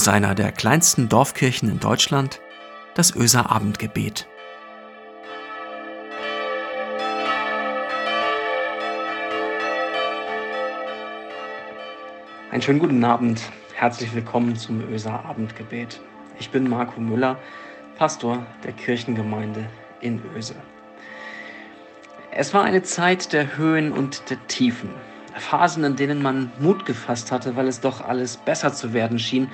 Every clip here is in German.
aus einer der kleinsten Dorfkirchen in Deutschland, das Öser Abendgebet. Einen schönen guten Abend. Herzlich willkommen zum Öser Abendgebet. Ich bin Marco Müller, Pastor der Kirchengemeinde in Öse. Es war eine Zeit der Höhen und der Tiefen. Phasen, in denen man Mut gefasst hatte, weil es doch alles besser zu werden schien.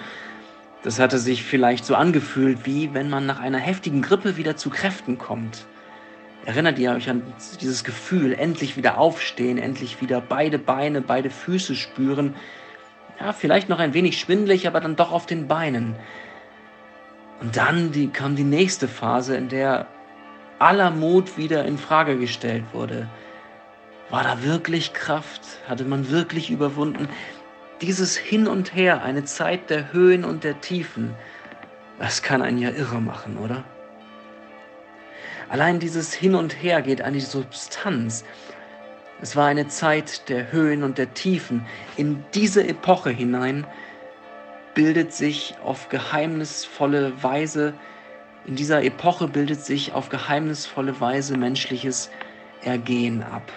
Das hatte sich vielleicht so angefühlt, wie wenn man nach einer heftigen Grippe wieder zu Kräften kommt. Erinnert ihr euch an dieses Gefühl, endlich wieder aufstehen, endlich wieder beide Beine, beide Füße spüren? Ja, vielleicht noch ein wenig schwindlig, aber dann doch auf den Beinen. Und dann die, kam die nächste Phase, in der aller Mut wieder in Frage gestellt wurde. War da wirklich Kraft? Hatte man wirklich überwunden? Dieses Hin und Her, eine Zeit der Höhen und der Tiefen, das kann einen ja irre machen, oder? Allein dieses Hin und Her geht an die Substanz. Es war eine Zeit der Höhen und der Tiefen. In diese Epoche hinein bildet sich auf geheimnisvolle Weise, in dieser Epoche bildet sich auf geheimnisvolle Weise menschliches Ergehen ab.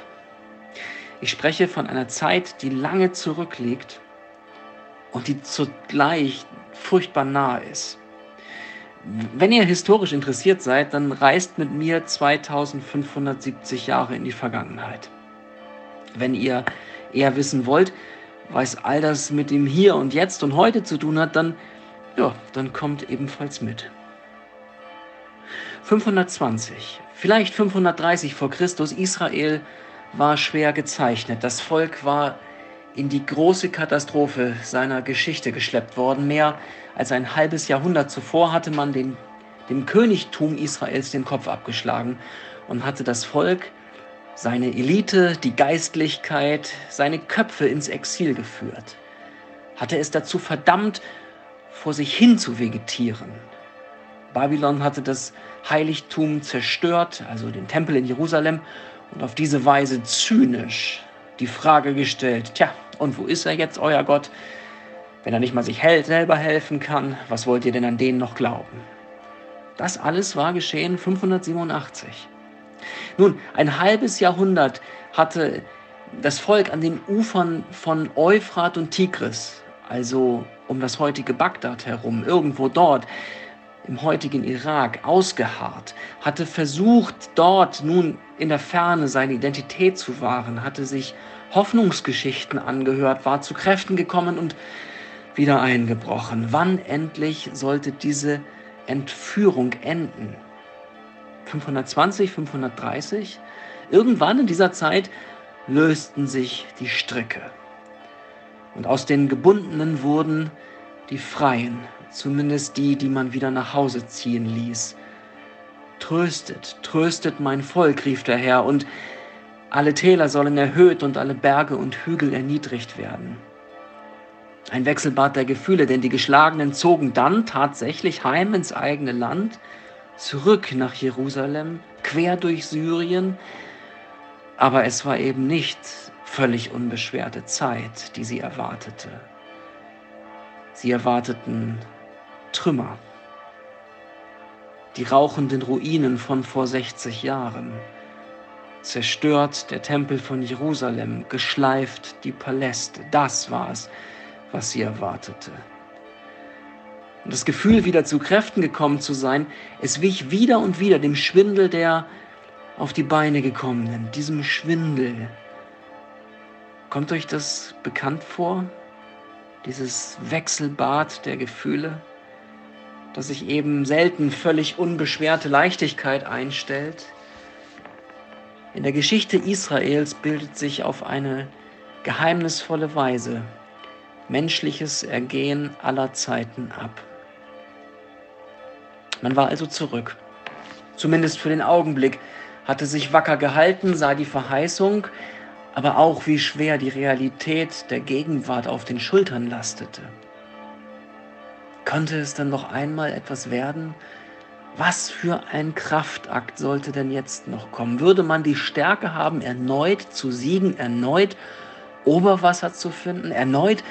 Ich spreche von einer Zeit, die lange zurückliegt und die zugleich furchtbar nahe ist. Wenn ihr historisch interessiert seid, dann reist mit mir 2570 Jahre in die Vergangenheit. Wenn ihr eher wissen wollt, was all das mit dem Hier und Jetzt und Heute zu tun hat, dann, ja, dann kommt ebenfalls mit. 520, vielleicht 530 vor Christus, Israel war schwer gezeichnet. Das Volk war in die große Katastrophe seiner Geschichte geschleppt worden. Mehr als ein halbes Jahrhundert zuvor hatte man den, dem Königtum Israels den Kopf abgeschlagen und hatte das Volk, seine Elite, die Geistlichkeit, seine Köpfe ins Exil geführt. Hatte es dazu verdammt, vor sich hin zu vegetieren. Babylon hatte das Heiligtum zerstört, also den Tempel in Jerusalem, und auf diese Weise zynisch die Frage gestellt, tja, und wo ist er jetzt, euer Gott? Wenn er nicht mal sich selber helfen kann, was wollt ihr denn an denen noch glauben? Das alles war geschehen 587. Nun, ein halbes Jahrhundert hatte das Volk an den Ufern von Euphrat und Tigris, also um das heutige Bagdad herum, irgendwo dort, im heutigen Irak ausgeharrt, hatte versucht, dort nun in der Ferne seine Identität zu wahren, hatte sich Hoffnungsgeschichten angehört, war zu Kräften gekommen und wieder eingebrochen. Wann endlich sollte diese Entführung enden? 520, 530? Irgendwann in dieser Zeit lösten sich die Stricke. Und aus den Gebundenen wurden die Freien zumindest die, die man wieder nach Hause ziehen ließ. Tröstet, tröstet mein Volk, rief der Herr, und alle Täler sollen erhöht und alle Berge und Hügel erniedrigt werden. Ein Wechselbad der Gefühle, denn die Geschlagenen zogen dann tatsächlich heim ins eigene Land, zurück nach Jerusalem, quer durch Syrien, aber es war eben nicht völlig unbeschwerte Zeit, die sie erwartete. Sie erwarteten Trümmer, die rauchenden Ruinen von vor 60 Jahren, zerstört der Tempel von Jerusalem, geschleift die Paläste, das war es, was sie erwartete. Und das Gefühl, wieder zu Kräften gekommen zu sein, es wich wieder und wieder dem Schwindel der auf die Beine gekommenen, diesem Schwindel. Kommt euch das bekannt vor? Dieses Wechselbad der Gefühle? dass sich eben selten völlig unbeschwerte Leichtigkeit einstellt. In der Geschichte Israels bildet sich auf eine geheimnisvolle Weise menschliches Ergehen aller Zeiten ab. Man war also zurück, zumindest für den Augenblick, hatte sich wacker gehalten, sah die Verheißung, aber auch wie schwer die Realität der Gegenwart auf den Schultern lastete. Könnte es dann noch einmal etwas werden? Was für ein Kraftakt sollte denn jetzt noch kommen? Würde man die Stärke haben, erneut zu siegen, erneut Oberwasser zu finden, erneut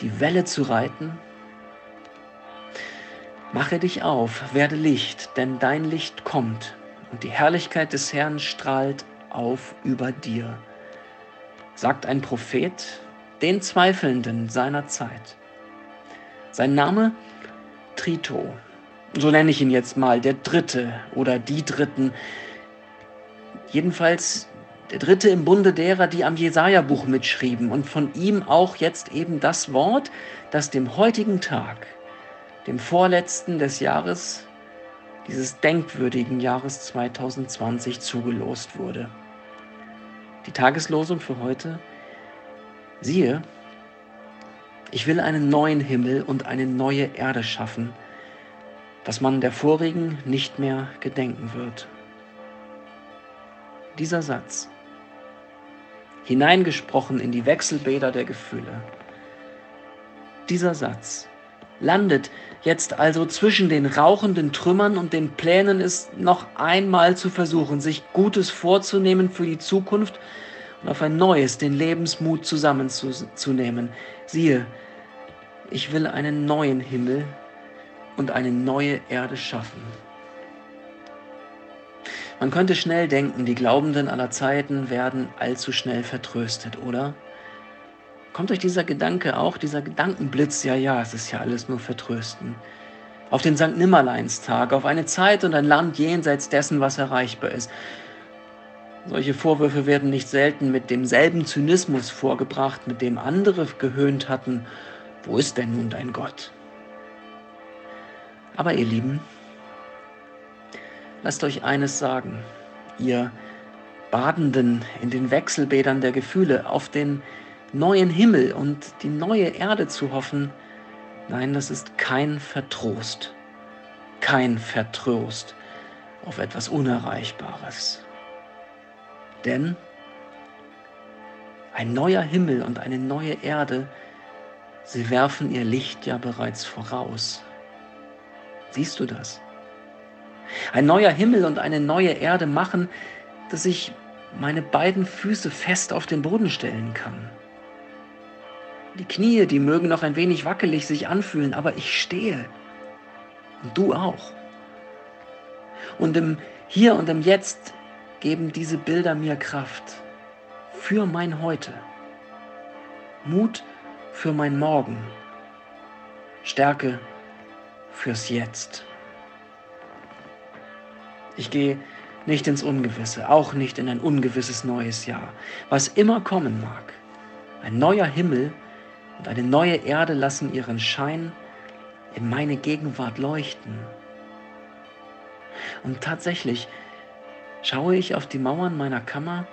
die Welle zu reiten? Mache dich auf, werde Licht, denn dein Licht kommt und die Herrlichkeit des Herrn strahlt auf über dir, sagt ein Prophet den Zweifelnden seiner Zeit. Sein Name Trito, so nenne ich ihn jetzt mal, der Dritte oder die Dritten, jedenfalls der Dritte im Bunde derer, die am Jesaja-Buch mitschrieben und von ihm auch jetzt eben das Wort, das dem heutigen Tag dem vorletzten des Jahres, dieses denkwürdigen Jahres 2020 zugelost wurde. Die Tageslosung für heute, siehe, ich will einen neuen Himmel und eine neue Erde schaffen, dass man der vorigen nicht mehr gedenken wird. Dieser Satz, hineingesprochen in die Wechselbäder der Gefühle, dieser Satz landet jetzt also zwischen den rauchenden Trümmern und den Plänen, es noch einmal zu versuchen, sich Gutes vorzunehmen für die Zukunft und auf ein neues den Lebensmut zusammenzunehmen. Siehe, ich will einen neuen Himmel und eine neue Erde schaffen. Man könnte schnell denken, die Glaubenden aller Zeiten werden allzu schnell vertröstet, oder? Kommt euch dieser Gedanke auch, dieser Gedankenblitz, ja, ja, es ist ja alles nur Vertrösten. Auf den St. Nimmerleinstag, auf eine Zeit und ein Land jenseits dessen, was erreichbar ist. Solche Vorwürfe werden nicht selten mit demselben Zynismus vorgebracht, mit dem andere gehöhnt hatten, wo ist denn nun dein Gott? Aber ihr Lieben, lasst euch eines sagen, ihr Badenden in den Wechselbädern der Gefühle, auf den neuen Himmel und die neue Erde zu hoffen, nein, das ist kein Vertrost, kein Vertrost auf etwas Unerreichbares. Denn ein neuer Himmel und eine neue Erde, sie werfen ihr Licht ja bereits voraus. Siehst du das? Ein neuer Himmel und eine neue Erde machen, dass ich meine beiden Füße fest auf den Boden stellen kann. Die Knie, die mögen noch ein wenig wackelig sich anfühlen, aber ich stehe. Und du auch. Und im Hier und im Jetzt geben diese Bilder mir Kraft für mein Heute. Mut für mein Morgen. Stärke fürs Jetzt. Ich gehe nicht ins Ungewisse, auch nicht in ein ungewisses neues Jahr. Was immer kommen mag, ein neuer Himmel und eine neue Erde lassen ihren Schein in meine Gegenwart leuchten. Und tatsächlich schaue ich auf die Mauern meiner Kammer,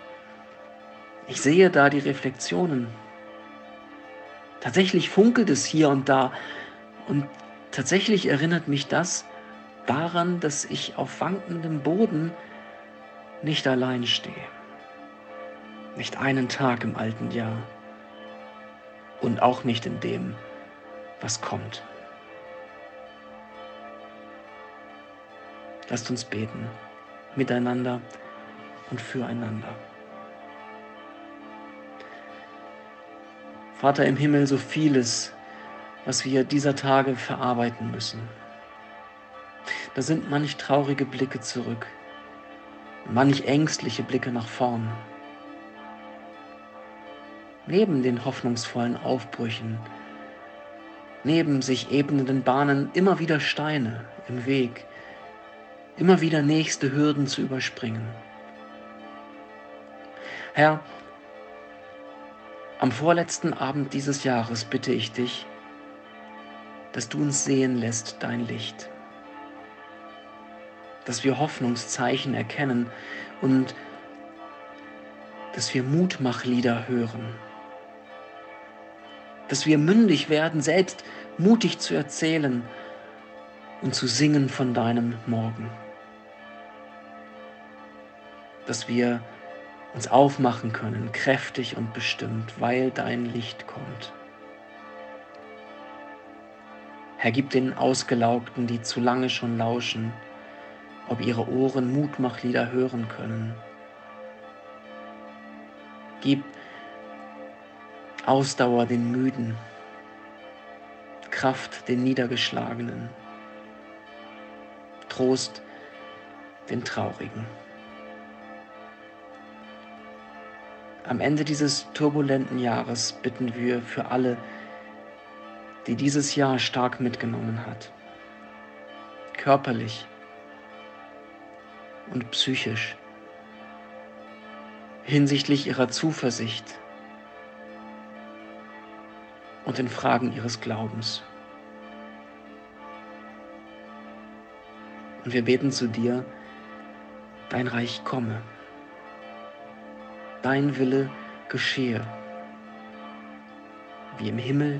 ich sehe da die Reflexionen. Tatsächlich funkelt es hier und da und tatsächlich erinnert mich das daran, dass ich auf wankendem Boden nicht allein stehe. Nicht einen Tag im alten Jahr und auch nicht in dem, was kommt. Lasst uns beten, miteinander und füreinander. Vater im Himmel, so vieles, was wir dieser Tage verarbeiten müssen. Da sind manch traurige Blicke zurück, manch ängstliche Blicke nach vorn neben den hoffnungsvollen Aufbrüchen, neben sich ebnenden Bahnen immer wieder Steine im Weg, immer wieder nächste Hürden zu überspringen. Herr, am vorletzten Abend dieses Jahres bitte ich dich, dass du uns sehen lässt dein Licht, dass wir Hoffnungszeichen erkennen und dass wir Mutmachlieder hören dass wir mündig werden, selbst mutig zu erzählen und zu singen von deinem Morgen. Dass wir uns aufmachen können, kräftig und bestimmt, weil dein Licht kommt. Herr, gib den Ausgelaugten, die zu lange schon lauschen, ob ihre Ohren Mutmachlieder hören können. Gib Ausdauer den Müden, Kraft den Niedergeschlagenen. Trost den Traurigen. Am Ende dieses turbulenten Jahres bitten wir für alle, die dieses Jahr stark mitgenommen hat, körperlich und psychisch, hinsichtlich ihrer Zuversicht und in Fragen ihres Glaubens. Und wir beten zu dir, dein Reich komme dein Wille geschehe, wie im Himmel,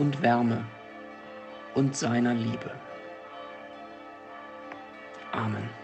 und Wärme und seiner Liebe. Amen.